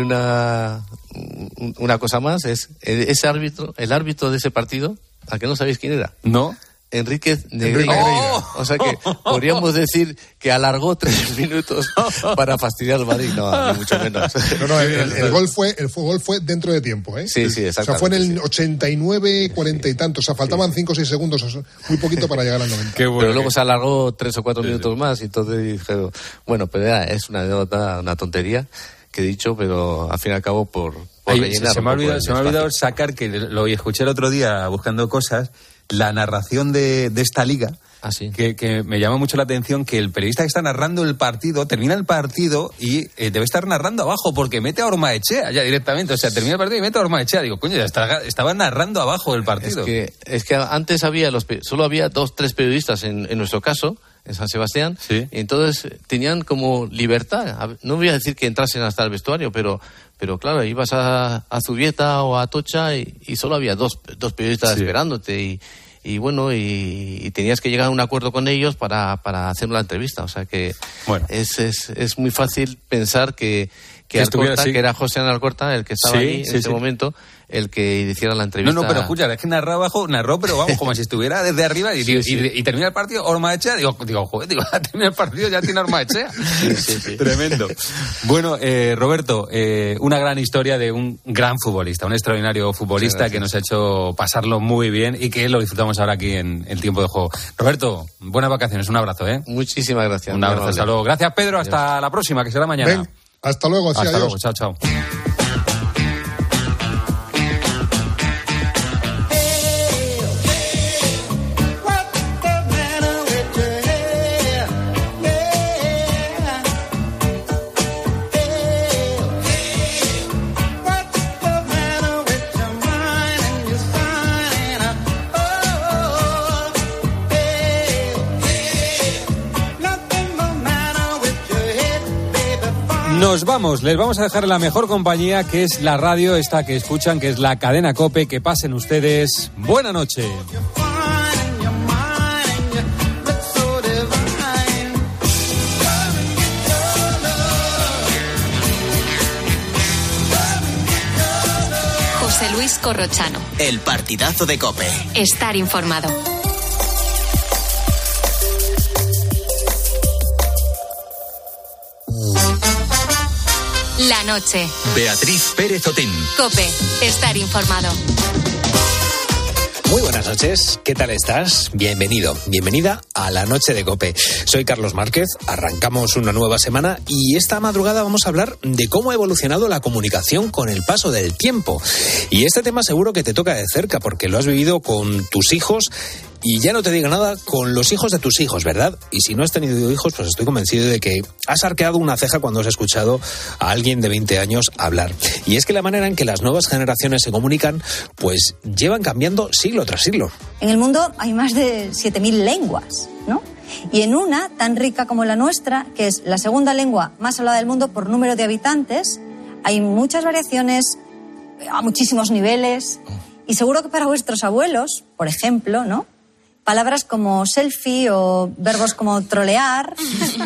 Una, una cosa más es ese árbitro, el árbitro de ese partido, ¿a que no sabéis quién era? No. Enrique Negreira. Oh. O sea que podríamos decir que alargó tres minutos para fastidiar al Madrid. No, ni mucho menos. No, no, el, el- el gol fue, el fue- gol fue dentro de tiempo, ¿eh? Sí, sí, O sea, fue en exactamente, el 89, 40 y tanto. O sea, faltaban 5 o 6 segundos, muy poquito para llegar al 90. Qué bueno. Pero luego se alargó tres o cuatro minutos más y entonces dije, bueno, pero ya, es una anécdota, una tontería que he dicho, pero al fin y al cabo por, por Ay, rellenar. se, me ha olvidado, el se me ha espacio. olvidado sacar, que lo escuché el otro día buscando cosas, la narración de, de esta liga. Ah, sí. que, que me llama mucho la atención que el periodista que está narrando el partido termina el partido y eh, debe estar narrando abajo porque mete a Ormaechea ya directamente. O sea, termina el partido y mete a Ormaechea. Digo, coño, ya está- estaba narrando abajo el Es partido. que, es que antes había los, solo había dos, tres periodistas en, en nuestro caso, en San Sebastián, Sí. entonces tenían como libertad. No voy a decir que entrasen hasta el vestuario, pero, pero claro, ibas a, a Zubieta o a Atocha y, y solo había dos, dos periodistas Sí. esperándote y, y bueno, y, y tenías que llegar a un acuerdo con ellos para, para hacer la entrevista. O sea que Bueno. es, es, es muy fácil pensar que, que, Que Alcorta, que era José Ana Alcorta, el que estaba Sí, ahí en ese momento, el que hiciera la No, entrevista. no, pero escucha, es que narró abajo, narró, pero vamos, como si estuviera desde arriba y, Sí, sí. y- y termina el partido, Ormaechea, digo, digo, joder, digo, termina el partido, ya tiene Ormaechea. sí, sí. Tremendo. Bueno, eh, Roberto, eh, una gran historia de un gran futbolista, un extraordinario futbolista que nos ha hecho pasarlo muy bien y que lo disfrutamos ahora aquí en el tiempo de juego. Roberto, buenas vacaciones, un abrazo, ¿eh? Muchísimas gracias. Un abrazo, hasta luego. Gracias, Pedro, hasta la próxima, que será mañana. Ven, hasta luego, hasta adiós. luego, chao, chao. Nos vamos, les vamos a dejar la mejor compañía que es la radio, esta que escuchan, que es la cadena Cope. Que pasen ustedes. Buena noche. José Luis Corrochano. El partidazo de Cope. Estar informado. La noche. Beatriz Pérez Otín. Cope. Estar informado. Muy buenas noches, ¿qué tal estás? Bienvenido, bienvenida a la noche de Cope. Soy Carlos Márquez, arrancamos una nueva semana y esta madrugada vamos a hablar de cómo ha evolucionado la comunicación con el paso del tiempo. Y este tema seguro que te toca de cerca porque lo has vivido con tus hijos y ya no te digo nada con los hijos de tus hijos, ¿verdad? Y si no has tenido hijos, pues estoy convencido de que has arqueado una ceja cuando has escuchado a alguien de 20 años hablar. Y es que la manera en que las nuevas generaciones se comunican, pues llevan cambiando siglo tras siglo. En el mundo hay más de 7.000 lenguas, ¿no? Y en una tan rica como la nuestra, que es la segunda lengua más hablada del mundo por número de habitantes, hay muchas variaciones a muchísimos niveles. Y seguro que para vuestros abuelos, por ejemplo, ¿no? Palabras como selfie o verbos como trolear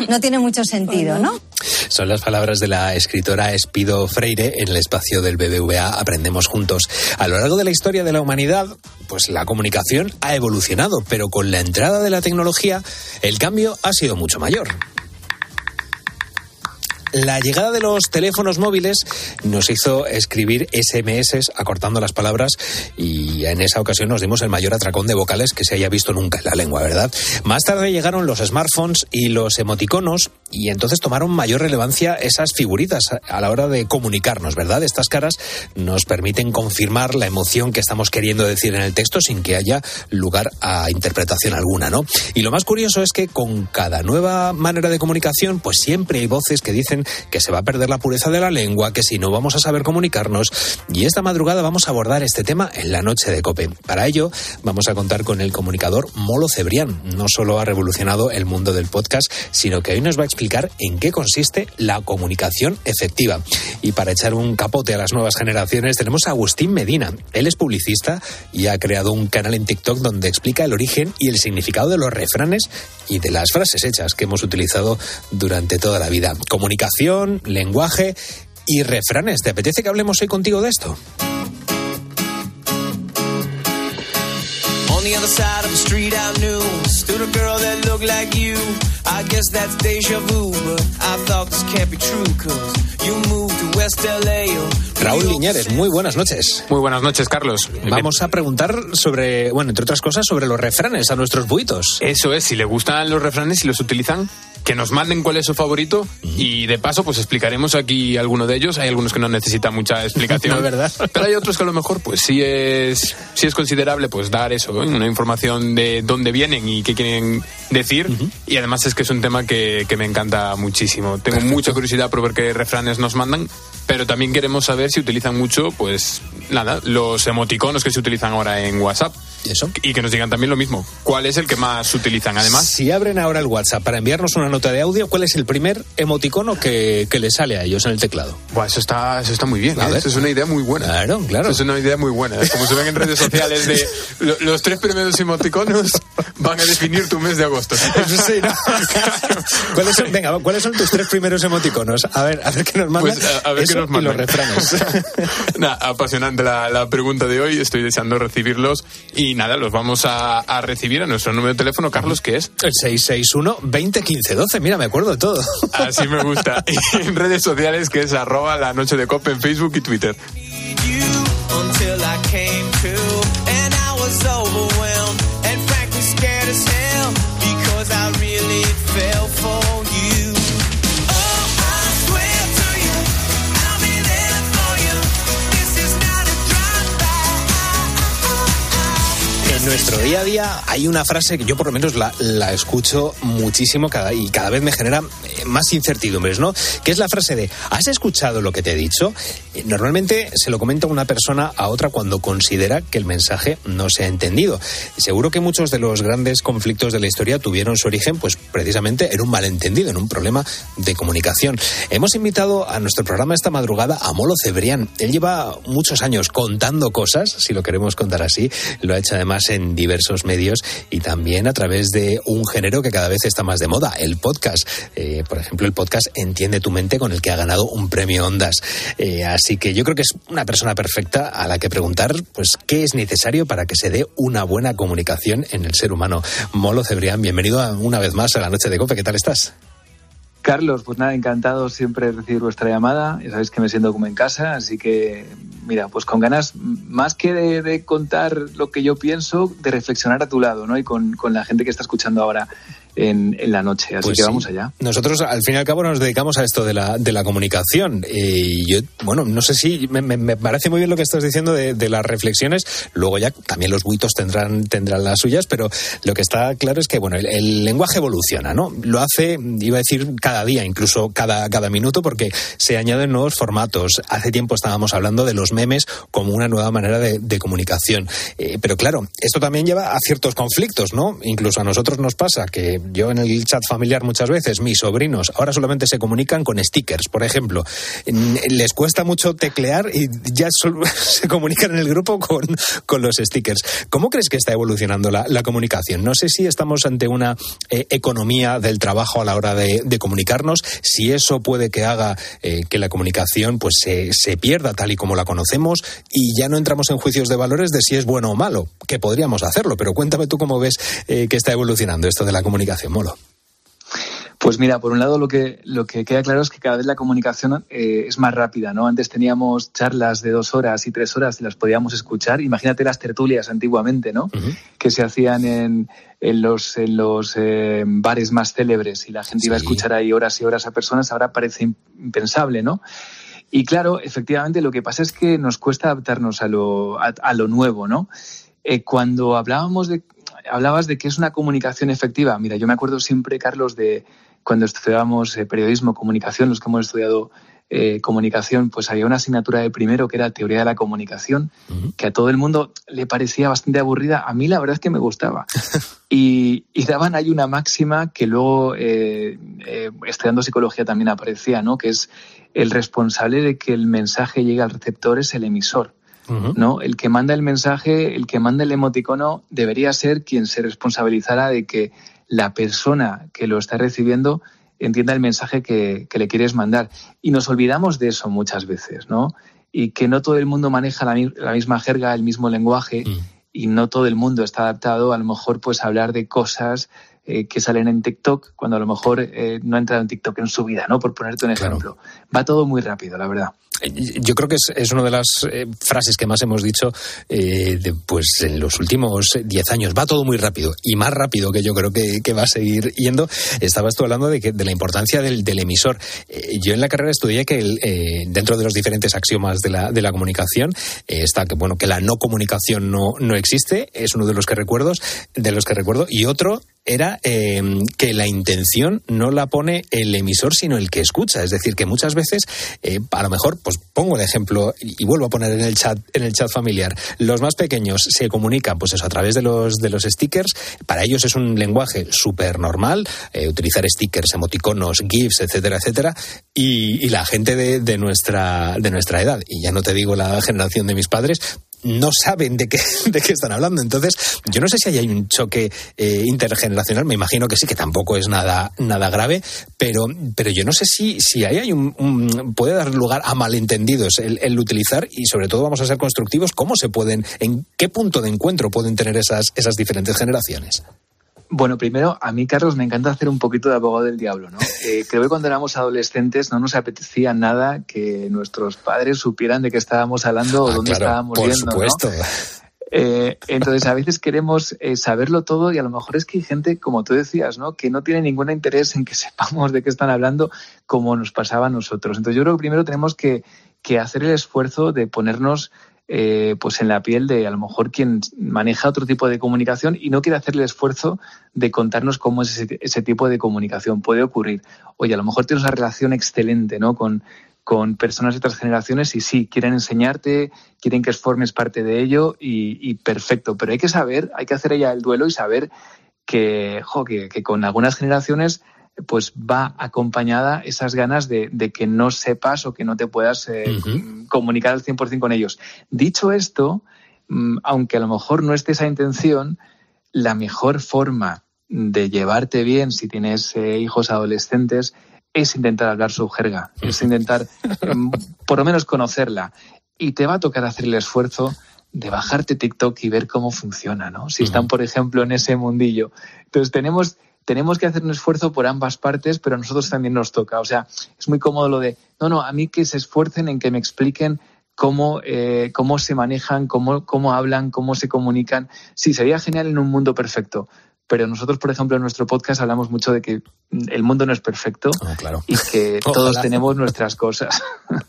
no tienen mucho sentido, ¿no? Son las palabras de la escritora Espido Freire en el espacio del BBVA Aprendemos Juntos. A lo largo de la historia de la humanidad, pues la comunicación ha evolucionado, pero con la entrada de la tecnología, el cambio ha sido mucho mayor. La llegada de los teléfonos móviles nos hizo escribir SMS acortando las palabras y en esa ocasión nos dimos el mayor atracón de vocales que se haya visto nunca en la lengua, ¿verdad? Más tarde llegaron los smartphones y los emoticonos y entonces tomaron mayor relevancia esas figuritas a la hora de comunicarnos, ¿verdad? Estas caras nos permiten confirmar la emoción que estamos queriendo decir en el texto sin que haya lugar a interpretación alguna, ¿no? Y lo más curioso es que con cada nueva manera de comunicación, pues siempre hay voces que dicen que se va a perder la pureza de la lengua, que si no vamos a saber comunicarnos. Y esta madrugada vamos a abordar este tema en la noche de Cope. Para ello, vamos a contar con el comunicador Molo Cebrián. No solo ha revolucionado el mundo del podcast, sino que hoy nos va a explicar en qué consiste la comunicación efectiva. Y para echar un capote a las nuevas generaciones, tenemos a Agustín Medina. Él es publicista y ha creado un canal en TikTok donde explica el origen y el significado de los refranes y de las frases hechas que hemos utilizado durante toda la vida. Comunicación, lenguaje y refranes. ¿Te apetece que hablemos hoy contigo de esto? Raúl Liñares, muy buenas noches. Muy buenas noches, Carlos. Vamos a preguntar sobre, bueno, entre otras cosas, sobre los refranes a nuestros buitos. Eso es, si le gustan los refranes y los utilizan, que nos manden cuál es su favorito y de paso pues explicaremos aquí alguno de ellos. Hay algunos que no necesitan mucha explicación. No, ¿verdad? Pero hay otros que a lo mejor pues sí es, sí es considerable pues dar eso, ¿eh? una información de dónde vienen y qué quieren decir. Y además es que es un tema que, que me encanta muchísimo. Tengo mucha curiosidad por ver qué refranes nos mandan. Pero también queremos saber si utilizan mucho, pues nada, los emoticonos que se utilizan ahora en WhatsApp. ¿Y eso? Y que nos digan también lo mismo. ¿Cuál es el que más utilizan? Además, Si abren ahora el WhatsApp para enviarnos una nota de audio, ¿cuál es el primer emoticono que, que les sale a ellos en el teclado? Buah, eso está, eso está muy bien. A ¿eh? Eso es una idea muy buena. Claro, claro. Eso es una idea muy buena. Es Como se ven en redes sociales de lo- los tres primeros emoticonos van a definir tu mes de agosto. Sí, ¿no? ¿Cuáles son, venga, ¿cuáles son tus tres primeros emoticonos? A ver, a ver qué nos mandan. Pues a, a ver Qué nos y los mandan. refranes. Nada, apasionante la, la pregunta de hoy. Estoy deseando recibirlos. Y nada, los vamos a, a recibir a nuestro número de teléfono, Carlos, que es. El 661 20 15 12. Mira, me acuerdo de todo. Así me gusta. Y en redes sociales, que es arroba la noche de copa en Facebook y Twitter. Día hay una frase que yo por lo menos la, la escucho muchísimo cada, y cada vez me genera eh, más incertidumbres, ¿no? Que es la frase de, ¿has escuchado lo que te he dicho? Eh, Normalmente se lo comenta una persona a otra cuando considera que el mensaje no se ha entendido. Seguro que muchos de los grandes conflictos de la historia tuvieron su origen, pues precisamente en un malentendido, en un problema de comunicación. Hemos invitado a nuestro programa esta madrugada a Molo Cebrián. Él lleva muchos años contando cosas, si lo queremos contar así. Lo ha hecho además en diversos medios y también a través de un género que cada vez está más de moda, el podcast. Eh, por ejemplo, el podcast Entiende tu mente, con el que ha ganado un premio Ondas. Eh, así que yo creo que es una persona perfecta a la que preguntar, pues, qué es necesario para que se dé una buena comunicación en el ser humano. Molo Cebrián, bienvenido una vez más a la noche de Cope. ¿Qué tal estás? Carlos, pues nada, encantado siempre de recibir vuestra llamada. Ya sabéis que me siento como en casa, así que, mira, pues con ganas, más que de, de contar lo que yo pienso, de reflexionar a tu lado, ¿no? Y con, con la gente que está escuchando ahora en, en la noche. Así Pues que vamos allá. Nosotros, al fin y al cabo, nos dedicamos a esto de la, de la comunicación. Y yo, bueno, no sé si me, me- me parece muy bien lo que estás diciendo de, de las reflexiones. Luego ya también los buitos tendrán, tendrán las suyas, pero lo que está claro es que, bueno, el, el lenguaje evoluciona, ¿no? Lo hace, iba a decir, cada día, incluso cada, cada minuto, porque se añaden nuevos formatos. Hace tiempo estábamos hablando de los memes como una nueva manera de, de comunicación. Eh, pero claro, esto también lleva a ciertos conflictos, ¿no? Incluso a nosotros nos pasa que yo en el chat familiar muchas veces, mis sobrinos ahora solamente se comunican con stickers, por ejemplo. Les cuesta mucho teclear y ya se comunican en el grupo con, con los stickers. ¿Cómo crees que está evolucionando la, comunicación? No sé si estamos ante una eh, economía del trabajo a la hora de, de comunicarnos, si eso puede que haga eh, que la comunicación pues se, se pierda tal y como la conocemos y ya no entramos en juicios de valores de si es bueno o malo, que podríamos hacerlo, pero cuéntame tú cómo ves eh, que está evolucionando esto de la comunicación, Molo. Pues mira, por un lado lo que, lo que queda claro es que cada vez la comunicación eh, es más rápida, ¿no? Antes teníamos charlas de dos horas y tres horas y las podíamos escuchar. Imagínate las tertulias antiguamente, ¿no? Que se hacían en, en los, en los eh, bares más célebres y la gente iba a escuchar ahí horas y horas a personas, ahora parece impensable, ¿no? Y claro, efectivamente lo que pasa es que nos cuesta adaptarnos a lo, a, a lo nuevo, ¿no? Eh, cuando hablábamos de, hablabas de que es una comunicación efectiva, mira, yo me acuerdo siempre, Carlos, de cuando estudiábamos eh, periodismo, comunicación, los que hemos estudiado eh, comunicación, pues había una asignatura de primero que era teoría de la comunicación, que a todo el mundo le parecía bastante aburrida. A mí la verdad es que me gustaba. y, y daban ahí una máxima que luego, eh, eh, estudiando psicología, también aparecía, ¿no? Que es el responsable de que el mensaje llegue al receptor es el emisor. ¿No? El que manda el mensaje, el que manda el emoticono, debería ser quien se responsabilizara de que la persona que lo está recibiendo entienda el mensaje que, que le quieres mandar. Y nos olvidamos de eso muchas veces, ¿no? Y que no todo el mundo maneja la, mi- la misma jerga, el mismo lenguaje, Mm. y no todo el mundo está adaptado a lo mejor pues a hablar de cosas eh, que salen en TikTok cuando a lo mejor eh, no ha entrado en TikTok en su vida, ¿no? Por ponerte un Claro. ejemplo. Va todo muy rápido, la verdad. Yo creo que es, es una de las eh, frases que más hemos dicho eh, pues en los últimos 10 años. Va todo muy rápido y más rápido que yo creo que, va a seguir yendo. Estabas tú hablando de, que, de la importancia del, del emisor. Eh, yo en la carrera estudié que el, dentro de los diferentes axiomas de la, de la comunicación está que bueno que la no comunicación no, no existe. Es uno de los que recuerdo, de los que recuerdo y otro era eh, que la intención no la pone el emisor, sino el que escucha. Es decir, que muchas veces, eh, a lo mejor, pues pongo el ejemplo y vuelvo a poner en el chat, en el chat familiar. Los más pequeños se comunican, pues eso, a través de los de los stickers. Para ellos es un lenguaje súper normal, eh, utilizar stickers, emoticonos, gifs, etcétera, etcétera. Y, y la gente de, de nuestra de nuestra edad, y ya no te digo la generación de mis padres, no saben de qué, de qué están hablando. Entonces, yo no sé si hay un choque eh, intergeneracional, me imagino que sí, que tampoco es nada, nada grave, pero, pero yo no sé si, si ahí hay un, un- puede dar lugar a malentendidos el, el utilizar y sobre todo vamos a ser constructivos, cómo se pueden, en qué punto de encuentro pueden tener esas, esas diferentes generaciones. Bueno, primero, a mí, Carlos, me encanta hacer un poquito de abogado del diablo, ¿no? Eh, creo que cuando éramos adolescentes no nos apetecía nada que nuestros padres supieran de qué estábamos hablando o Ah, dónde claro, estábamos por viendo, ¿no? supuesto. Eh, entonces, a veces queremos eh, saberlo todo y a lo mejor es que hay gente, como tú decías, ¿no? que no tiene ningún interés en que sepamos de qué están hablando, como nos pasaba a nosotros. Entonces, yo creo que primero tenemos que, que hacer el esfuerzo de ponernos eh, pues en la piel de a lo mejor quien maneja otro tipo de comunicación y no quiere hacer el esfuerzo de contarnos cómo es ese, tipo de comunicación. Puede ocurrir. Oye, a lo mejor tienes una relación excelente ¿no? con, con personas de otras generaciones y sí, quieren enseñarte, quieren que formes parte de ello y, perfecto, pero hay que saber, hay que hacer ya el duelo y saber que, que con algunas generaciones pues va acompañada esas ganas de, de que no sepas o que no te puedas eh, comunicar al 100% con ellos. Dicho esto, mm, aunque a lo mejor no esté esa intención, la mejor forma de llevarte bien si tienes eh, hijos adolescentes es intentar hablar su jerga, es intentar mm, por lo menos conocerla. Y te va a tocar hacer el esfuerzo de bajarte TikTok y ver cómo funciona, ¿no? Si están, por ejemplo, en ese mundillo. Entonces tenemos, tenemos que hacer un esfuerzo por ambas partes, pero a nosotros también nos toca. O sea, es muy cómodo lo de, no, no, a mí que se esfuercen en que me expliquen cómo, eh, cómo se manejan, cómo, cómo hablan, cómo se comunican. Sí, sería genial en un mundo perfecto. Pero nosotros, por ejemplo, en nuestro podcast hablamos mucho de que el mundo no es perfecto Ah, claro. y que Ojalá. todos tenemos nuestras cosas.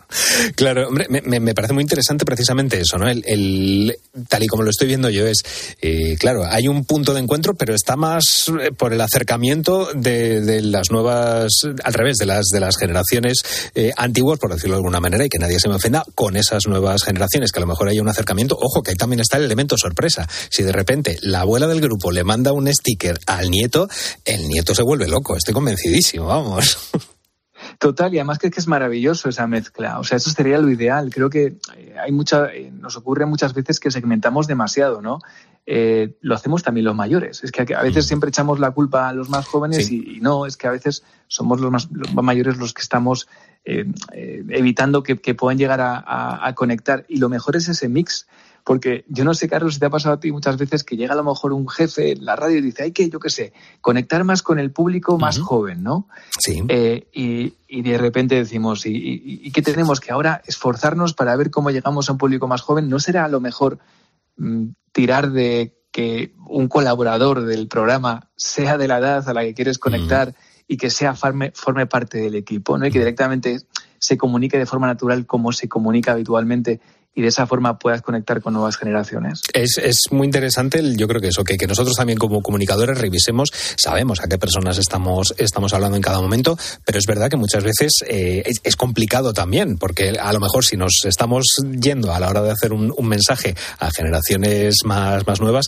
Claro, hombre, me, parece muy interesante precisamente eso, ¿no? El, el- tal y como lo estoy viendo yo es, eh, claro, hay un punto de encuentro, pero está más eh, por el acercamiento de, de las nuevas, al revés, de las de las generaciones eh, antiguas, por decirlo de alguna manera, y que nadie se me ofenda, con esas nuevas generaciones, que a lo mejor hay un acercamiento. Ojo, que ahí también está el elemento sorpresa. Si de repente la abuela del grupo le manda un sticker al nieto, el nieto se vuelve loco, estoy convencidísimo, vamos. Total, y además creo que es maravilloso esa mezcla. O sea, eso sería lo ideal. Creo que eh, hay mucha, eh, nos ocurre muchas veces que segmentamos demasiado, ¿no? Eh, lo hacemos también los mayores. Es que a veces siempre echamos la culpa a los más jóvenes Sí. y, y no, es que a veces somos los más, los mayores los que estamos eh, eh, evitando que, que puedan llegar a, a- a conectar. Y lo mejor es ese mix. Porque yo no sé, Carlos, si te ha pasado a ti muchas veces que llega a lo mejor un jefe en la radio y dice, hay que, yo qué sé, conectar más con el público más joven, ¿no? Sí. Eh, y, y de repente decimos, ¿y, y, y qué tenemos que ahora esforzarnos para ver cómo llegamos a un público más joven? ¿No será a lo mejor mm, tirar de que un colaborador del programa sea de la edad a la que quieres conectar y que sea forme, forme parte del equipo, ¿no? Y que directamente se comunique de forma natural como se comunica habitualmente y de esa forma puedas conectar con nuevas generaciones. Es, es muy interesante, yo creo que eso, que, que nosotros también como comunicadores revisemos, sabemos a qué personas estamos, estamos hablando en cada momento, pero es verdad que muchas veces eh, es, complicado también, porque a lo mejor si nos estamos yendo a la hora de hacer un, mensaje a generaciones más, más nuevas,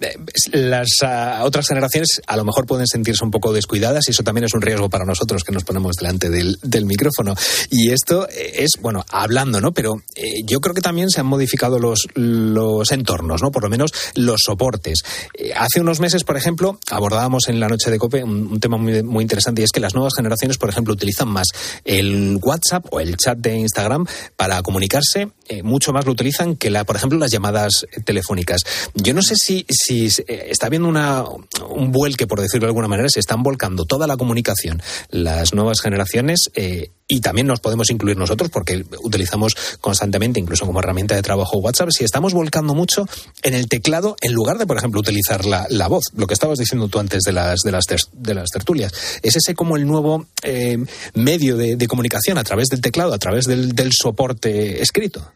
eh, las ah, otras generaciones a lo mejor pueden sentirse un poco descuidadas y eso también es un riesgo para nosotros que nos ponemos delante del, del micrófono. Y esto eh, es, bueno, hablando, ¿no? Pero yo creo que también se han modificado los, los entornos, ¿no? Por lo menos los soportes. Eh, hace unos meses, por ejemplo, abordábamos en la noche de COPE un, un tema muy, muy interesante y es que las nuevas generaciones, por ejemplo, utilizan más el WhatsApp o el chat de Instagram para comunicarse, eh, mucho más lo utilizan que, la, por ejemplo, las llamadas telefónicas. Yo no sé si, si eh, está habiendo una, un vuelque, por decirlo de alguna manera, se están volcando toda la comunicación, las nuevas generaciones, eh, y también nos podemos incluir nosotros, porque utilizamos constantemente, incluso como herramienta de trabajo WhatsApp, si estamos volcando mucho en el teclado, en lugar de, por ejemplo, utilizar la, la voz, lo que estabas diciendo tú antes de las, de las, de las tertulias. ¿Es ese como el nuevo eh, medio de, comunicación a través del teclado, a través del, del soporte escrito?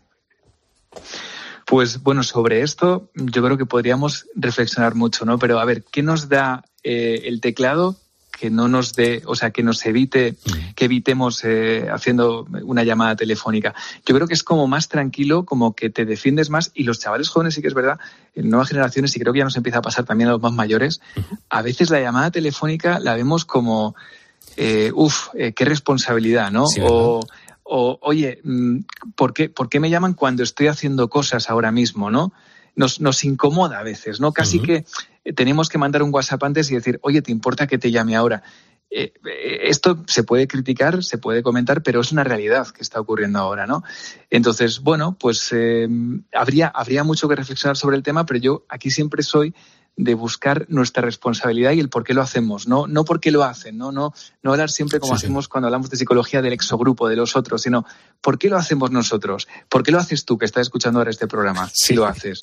Pues bueno, sobre esto yo creo que podríamos reflexionar mucho, ¿no? Pero a ver, ¿qué nos da eh, el teclado que no nos dé, o sea, que nos evite, que evitemos eh, haciendo una llamada telefónica? Yo creo que es como más tranquilo, como que te defiendes más y los chavales jóvenes sí que es verdad, en nuevas generaciones y creo que ya nos empieza a pasar también a los más mayores, a veces la llamada telefónica la vemos como, eh, uff, qué responsabilidad, ¿no? O, o, oye, mm, ¿por qué, ¿por qué me llaman cuando estoy haciendo cosas ahora mismo, no? Nos, nos incomoda a veces, ¿no? Casi que eh, tenemos que mandar un WhatsApp antes y decir, oye, ¿te importa que te llame ahora? Eh, eh, esto se puede criticar, se puede comentar, pero es una realidad que está ocurriendo ahora, ¿no? Entonces, bueno, pues eh, habría, habría mucho que reflexionar sobre el tema, pero yo aquí siempre soy de buscar nuestra responsabilidad y el por qué lo hacemos, no, no por qué lo hacen, no, no, no hablar siempre como Sí, sí. hacemos cuando hablamos de psicología del exogrupo, de los otros, sino por qué lo hacemos nosotros, por qué lo haces tú que estás escuchando ahora este programa, Sí. si lo haces.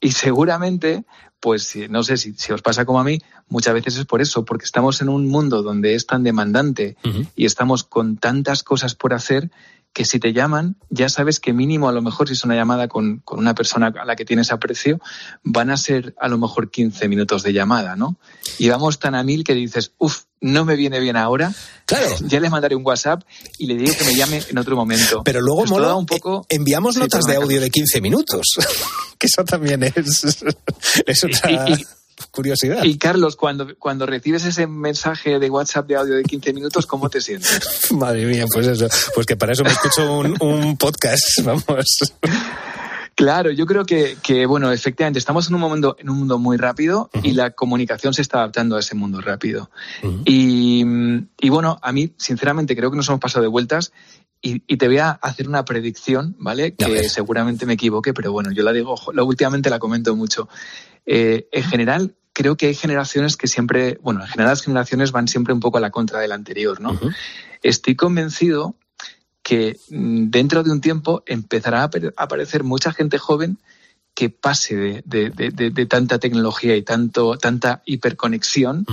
Y seguramente, pues no sé si, si os pasa como a mí, muchas veces es por eso, porque estamos en un mundo donde es tan demandante y estamos con tantas cosas por hacer que si te llaman, ya sabes que mínimo a lo mejor si es una llamada con, con una persona a la que tienes aprecio, van a ser a lo mejor 15 minutos de llamada, ¿no? Y vamos tan a mil que dices, uff, no me viene bien ahora, Claro. ya le mandaré un WhatsApp y le digo que me llame en otro momento. Pero luego, Pues Molo, un poco... eh, enviamos notas de audio de 15 minutos, que eso también es, es otra Y- y- curiosidad. Y Carlos, cuando, cuando recibes ese mensaje de WhatsApp de audio de 15 minutos, ¿cómo te sientes? Madre mía, pues eso, pues que para eso me escucho un, un podcast, vamos. Claro, yo creo que, que, bueno, efectivamente, estamos en un mundo, en un mundo muy rápido y la comunicación se está adaptando a ese mundo rápido. Y, y, bueno, a mí, sinceramente, creo que nos hemos pasado de vueltas y, y te voy a hacer una predicción, ¿vale? Que seguramente me equivoque, pero bueno, yo la digo, la, últimamente la comento mucho. Eh, en general, creo que hay generaciones que siempre, bueno, en general las generaciones van siempre un poco a la contra de la anterior, ¿no? Estoy convencido que mm, dentro de un tiempo empezará a apare- a aparecer mucha gente joven que pase de, de- de- tanta tecnología y tanto, tanta hiperconexión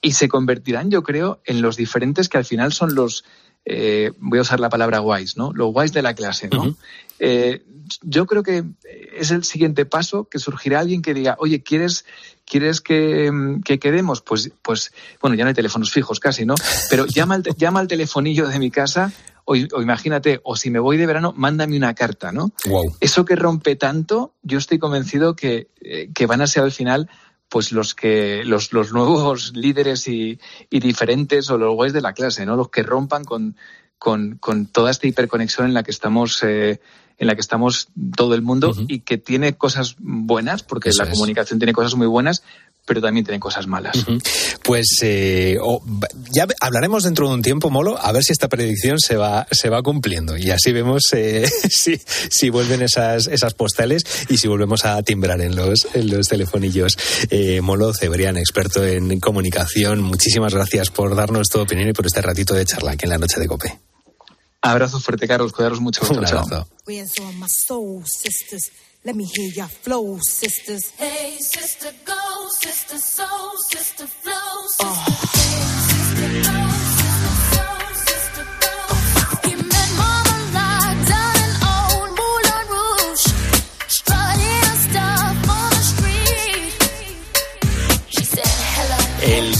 y se convertirán, yo creo, en los diferentes que al final son los, eh, voy a usar la palabra guays, ¿no? Los guays de la clase, ¿no? Eh, yo creo que es el siguiente paso, que surgirá alguien que diga, oye, ¿quieres, ¿quieres que, mm, que quedemos? Pues, pues, bueno, ya no hay teléfonos fijos casi, ¿no? Pero llama al, llama al telefonillo de mi casa o, o imagínate, o si me voy de verano, mándame una carta, ¿no? Wow. Eso que rompe tanto, yo estoy convencido que, eh, que van a ser al final pues los que los, los nuevos líderes y, y diferentes o los guays de la clase, ¿no? Los que rompan con, con, con toda esta hiperconexión en la que estamos eh, en la que estamos todo el mundo y que tiene cosas buenas, porque Eso la es. comunicación tiene cosas muy buenas, pero también tiene cosas malas. Pues eh, oh, ya hablaremos dentro de un tiempo, Molo, a ver si esta predicción se va, se va cumpliendo. Y así vemos eh, si, si vuelven esas, esas postales y si volvemos a timbrar en los, en los telefonillos. Eh, Molo Cebrián, experto en comunicación, muchísimas gracias por darnos tu opinión y por este ratito de charla aquí en la noche de Cope. Abrazo fuerte, Carlos, cuidaros mucho. Un chao. Abrazo. Where's all my soul sisters? Let me hear your flow, sisters. Hey, sister, go, sister, soul, sister, flow, uh. sister. Hey,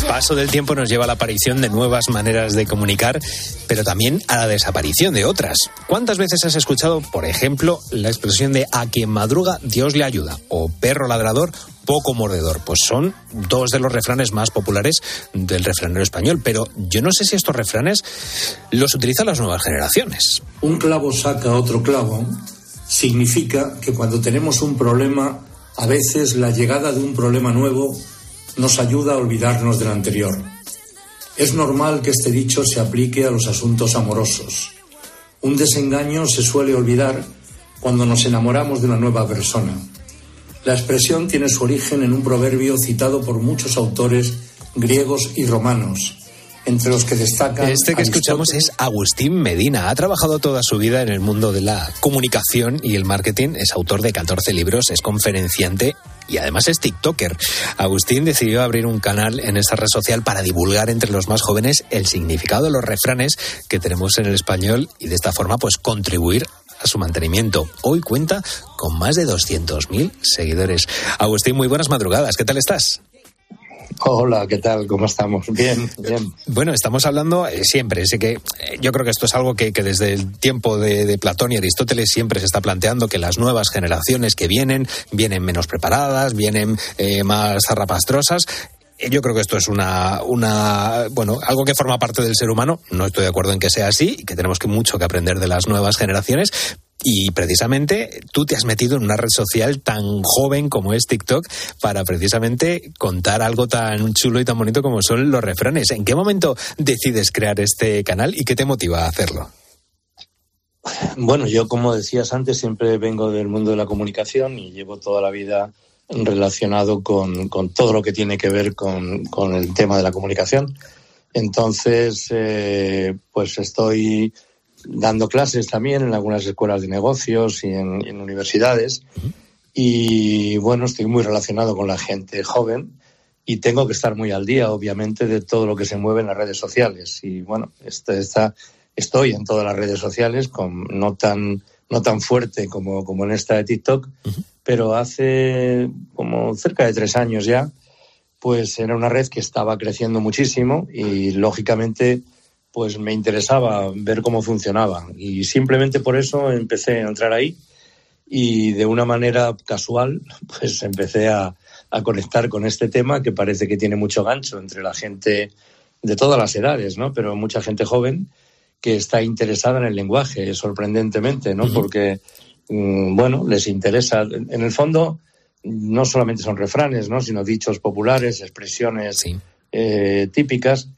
paso del tiempo nos lleva a la aparición de nuevas maneras de comunicar, pero también a la desaparición de otras. ¿Cuántas veces has escuchado, por ejemplo, la expresión de a quien madruga Dios le ayuda o perro ladrador, poco mordedor? Pues son dos de los refranes más populares del refranero español, pero yo no sé si estos refranes los utilizan las nuevas generaciones. Un clavo saca otro clavo significa que cuando tenemos un problema, a veces la llegada de un problema nuevo nos ayuda a olvidarnos del anterior. Es normal que este dicho se aplique a los asuntos amorosos. Un desengaño se suele olvidar cuando nos enamoramos de una nueva persona. La expresión tiene su origen en un proverbio citado por muchos autores griegos y romanos, entre los que destacan. Este que escuchamos es Agustín Medina. Ha trabajado toda su vida en el mundo de la comunicación y el marketing. Es autor de 14 libros, es conferenciante y además es TikToker. Agustín decidió abrir un canal en esta red social para divulgar entre los más jóvenes el significado de los refranes que tenemos en el español y de esta forma pues contribuir a su mantenimiento. Hoy cuenta con más de 200.000 seguidores. Agustín, muy buenas madrugadas. ¿Qué tal estás? Hola, ¿qué tal? ¿Cómo estamos? Bien, bien. Bueno, estamos hablando eh, siempre, así que eh, yo creo que esto es algo que, que desde el tiempo de, Platón y Aristóteles siempre se está planteando, que las nuevas generaciones que vienen, vienen menos preparadas, vienen eh, más zarrapastrosas. Yo creo que esto es una, una, bueno, algo que forma parte del ser humano. No estoy de acuerdo en que sea así y que tenemos que mucho que aprender de las nuevas generaciones. Y precisamente tú te has metido en una red social tan joven como es TikTok para precisamente contar algo tan chulo y tan bonito como son los refranes. ¿En qué momento decides crear este canal y qué te motiva a hacerlo? Bueno, yo como decías antes, siempre vengo del mundo de la comunicación y llevo toda la vida relacionado con, todo lo que tiene que ver con, con el tema de la comunicación. Entonces, eh, pues estoy dando clases también en algunas escuelas de negocios y en, en universidades. Y bueno, estoy muy relacionado con la gente joven y tengo que estar muy al día, obviamente, de todo lo que se mueve en las redes sociales. Y bueno, esta- estoy en todas las redes sociales, con, no, tan, no tan fuerte como, como en esta de TikTok, pero hace como cerca de tres años ya, pues era una red que estaba creciendo muchísimo y lógicamente pues me interesaba ver cómo funcionaba y simplemente por eso empecé a entrar ahí y de una manera casual pues empecé a, a conectar con este tema que parece que tiene mucho gancho entre la gente de todas las edades, ¿no? Pero mucha gente joven que está interesada en el lenguaje, sorprendentemente, ¿no? Porque, mm, bueno, les interesa. En el fondo, no solamente son refranes, ¿no? Sino dichos populares, expresiones eh, típicas.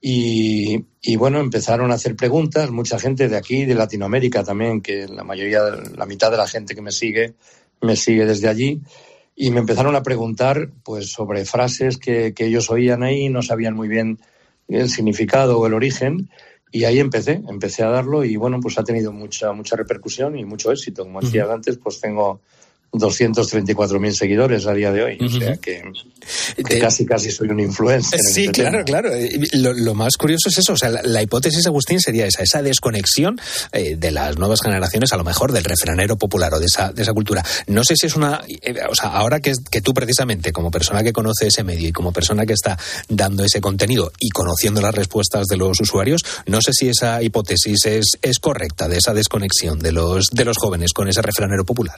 Y, y, bueno, empezaron a hacer preguntas, mucha gente de aquí, de Latinoamérica también, que la mayoría, la mitad de la gente que me sigue, me sigue desde allí. Y me empezaron a preguntar, pues, sobre frases que, que ellos oían ahí, no sabían muy bien el significado o el origen. Y ahí empecé, empecé a darlo y bueno, pues ha tenido mucha, mucha repercusión y mucho éxito. Como decía antes, pues tengo 234.000 seguidores a día de hoy. O sea que, que casi, casi soy un influencer. en Sí, este claro, tema. claro. Eh, Lo, lo más curioso es eso. O sea, la, la hipótesis, Agustín, sería esa, esa desconexión eh, de las nuevas generaciones, a lo mejor del refranero popular o de esa, de esa cultura. No sé si es una. eh, o sea, ahora que, que tú, precisamente, como persona que conoce ese medio y como persona que está dando ese contenido y conociendo las respuestas de los usuarios, no sé si esa hipótesis es, es correcta, de esa desconexión de los, de los jóvenes con ese refranero popular.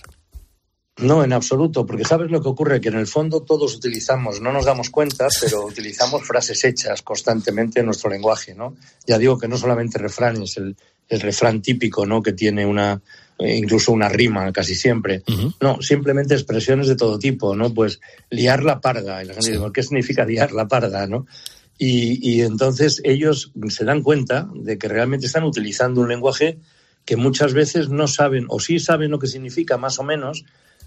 No, en absoluto, porque sabes lo que ocurre, que en el fondo todos utilizamos, no nos damos cuenta, pero utilizamos frases hechas constantemente en nuestro lenguaje, ¿no? Ya digo que no solamente refranes, el, el refrán típico, ¿no? Que tiene una, eh, incluso una rima casi siempre. No, simplemente expresiones de todo tipo, ¿no? Pues liar la parda. Y la gente dice, ¿qué significa liar la parda, no? Y, y entonces ellos se dan cuenta de que realmente están utilizando un lenguaje que muchas veces no saben, o sí saben lo que significa más o menos,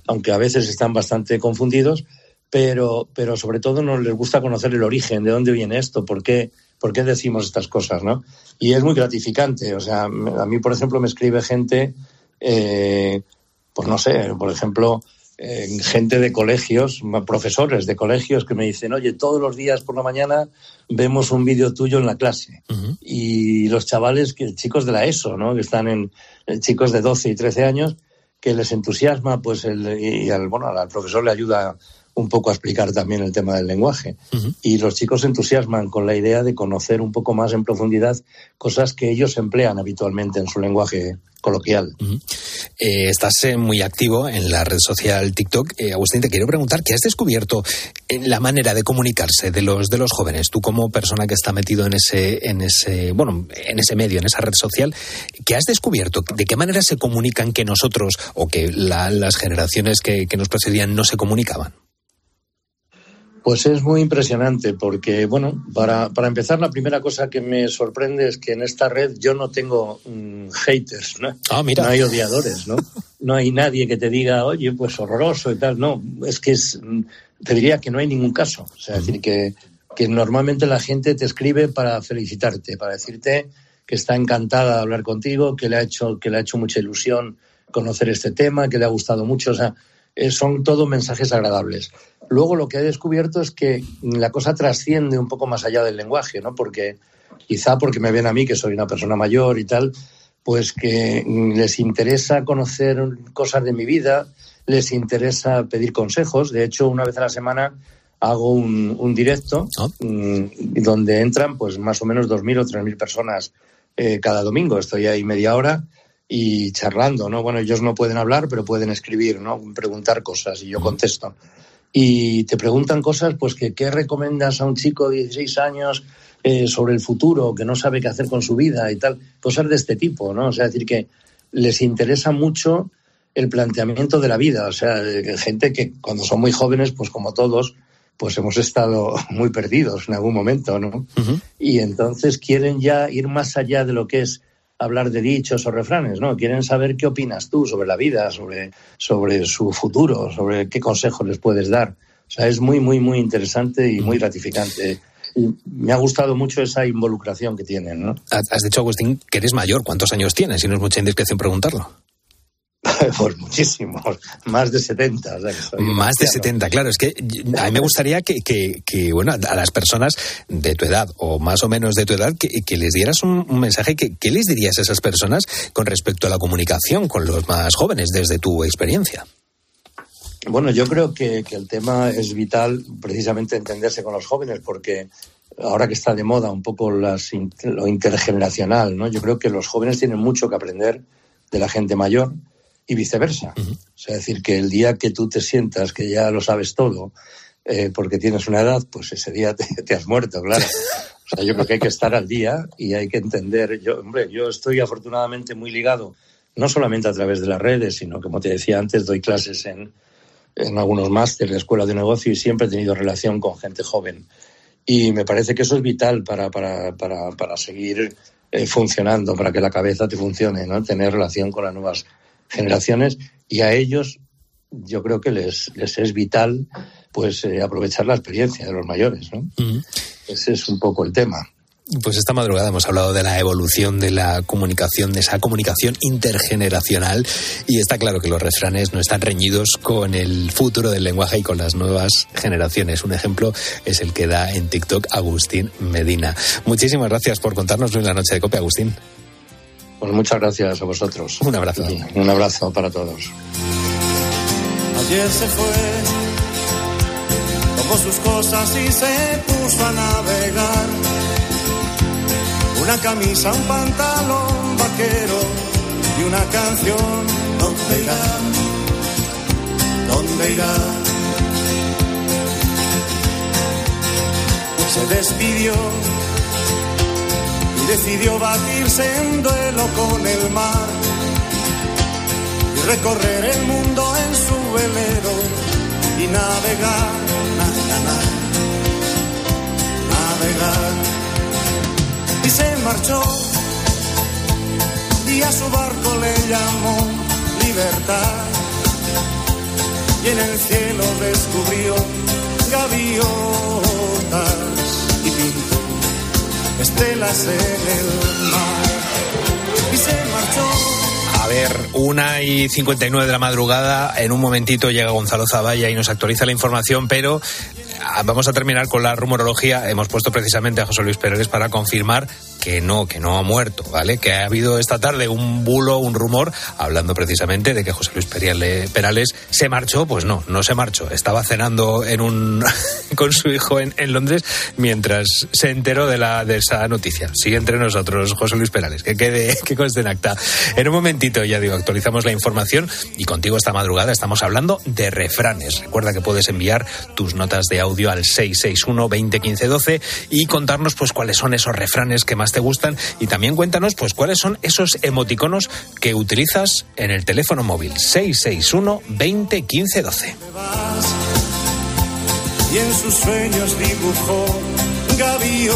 aunque a veces están bastante confundidos, pero, pero sobre todo no les gusta conocer el origen, de dónde viene esto, por qué, por qué decimos estas cosas, ¿no? Y es muy gratificante. O sea, a mí, por ejemplo, me escribe gente, eh, pues no sé, por ejemplo, eh, gente de colegios, profesores de colegios que me dicen, oye, todos los días por la mañana vemos un vídeo tuyo en la clase. Y los chavales, chicos de la ESO, ¿no? Que están en, eh, chicos de 12 y 13 años, que les entusiasma, pues, el, y al, bueno, al profesor le ayuda un poco a explicar también el tema del lenguaje. Y los chicos se entusiasman con la idea de conocer un poco más en profundidad cosas que ellos emplean habitualmente en su lenguaje coloquial. Eh, estás eh, muy activo en la red social TikTok. Eh, Agustín, te quiero preguntar, ¿qué has descubierto en la manera de comunicarse de los de los jóvenes? Tú como persona que está metido en ese en ese bueno en ese medio, en esa red social, ¿qué has descubierto? ¿De qué manera se comunican que nosotros o que la- las generaciones que, que nos precedían no se comunicaban? Pues es muy impresionante porque, bueno, para, para empezar, la primera cosa que me sorprende es que en esta red yo no tengo mm, haters, ¿no? Ah, mira. No hay odiadores, ¿no? No hay nadie que te diga, oye, pues horroroso y tal. No, es que es, mm, te diría que no hay ningún caso. O sea, es decir, que, que normalmente la gente te escribe para felicitarte, para decirte que está encantada de hablar contigo, que le ha hecho, que le ha hecho mucha ilusión conocer este tema, que le ha gustado mucho. O sea, eh, son todo mensajes agradables. Luego lo que he descubierto es que la cosa trasciende un poco más allá del lenguaje, ¿no? Porque quizá porque me ven a mí, que soy una persona mayor y tal, pues que mm, les interesa conocer cosas de mi vida, les interesa pedir consejos. De hecho, una vez a la semana hago un, un directo mm, donde entran pues más o menos 2.000 o 3.000 personas eh, cada domingo. Estoy ahí media hora y charlando, ¿no? Bueno, ellos no pueden hablar, pero pueden escribir, ¿no? Preguntar cosas y yo contesto. Y te preguntan cosas, pues que qué recomiendas a un chico de 16 años eh, sobre el futuro, que no sabe qué hacer con su vida y tal, cosas de este tipo, ¿no? O sea, es decir, que les interesa mucho el planteamiento de la vida, o sea, eh, gente que cuando son muy jóvenes, pues como todos, pues hemos estado muy perdidos en algún momento, ¿no? y entonces quieren ya ir más allá de lo que es hablar de dichos o refranes, ¿no? Quieren saber qué opinas tú sobre la vida, sobre, sobre su futuro, sobre qué consejos les puedes dar. O sea, es muy, muy, muy interesante y muy gratificante. Y me ha gustado mucho esa involucración que tienen, ¿no? Has dicho, Agustín, que eres mayor. ¿Cuántos años tienes? Si no es mucha indiscreción preguntarlo. pues muchísimos, más de 70. o sea que soy Más de anciano. 70, claro. Es que a mí me gustaría que, que- que, bueno, a las personas de tu edad o más o menos de tu edad, que, que les dieras un, un mensaje. Que, ¿Qué les dirías a esas personas con respecto a la comunicación con los más jóvenes desde tu experiencia? Bueno, yo creo que, que el tema es vital precisamente entenderse con los jóvenes porque ahora que está de moda un poco las, lo intergeneracional, ¿no? Yo creo que los jóvenes tienen mucho que aprender de la gente mayor y viceversa. O sea, decir, que el día que tú te sientas que ya lo sabes todo eh, porque tienes una edad, pues ese día te, te has muerto, claro. O sea, yo creo que hay que estar al día y hay que entender. Yo, hombre, yo estoy afortunadamente muy ligado, no solamente a través de las redes, sino, como te decía antes, doy clases en, en algunos másteres de escuela de negocio y siempre he tenido relación con gente joven. Y me parece que eso es vital para, para, para, para seguir eh, funcionando, para que la cabeza te funcione, ¿no? Tener relación con las nuevas generaciones y a ellos yo creo que les, les es vital pues eh, aprovechar la experiencia de los mayores, ¿no? Ese es un poco el tema. Pues esta madrugada hemos hablado de la evolución de la comunicación, de esa comunicación intergeneracional y está claro que los refranes no están reñidos con el futuro del lenguaje y con las nuevas generaciones. Un ejemplo es el que da en TikTok Agustín Medina. Muchísimas gracias por contárnoslo en la noche de copia, Agustín. Pues muchas gracias a vosotros. Un abrazo. Un abrazo para todos. Ayer se fue, tomó sus cosas y se puso a navegar. Una camisa, un pantalón vaquero y una canción. ¿Dónde irá? ¿Dónde irá? Se despidió decidió batirse en duelo con el mar y recorrer el mundo en su velero y navegar, na, na, na, navegar. Y se marchó y a su barco le llamó libertad. Y en el cielo descubrió gaviotas estelas en el mar. Y se marchó. A ver, una y 59 de la madrugada, en un momentito llega Gonzalo Zavalla y nos actualiza la información, pero ah, vamos a terminar con la rumorología. Hemos puesto precisamente a José Luis Pérez para confirmar que no, que no ha muerto, ¿vale? Que ha habido esta tarde un bulo, un rumor, hablando precisamente de que José Luis Periale- Perales se marchó. Pues no, no se marchó. Estaba cenando en un con su hijo en, en Londres mientras se enteró de, la, de esa noticia. Sigue entre nosotros José Luis Perales, que quede que conste en acta. En un momentito, ya digo, actualizamos la información y contigo esta madrugada estamos hablando de refranes. Recuerda que puedes enviar tus notas de audio al 661 20 15 12 y contarnos pues cuáles son esos refranes que más te gustan. Y también cuéntanos pues cuáles son esos emoticonos que utilizas en el teléfono móvil. 661 20 15 12. y en sus sueños dibujó gaviotas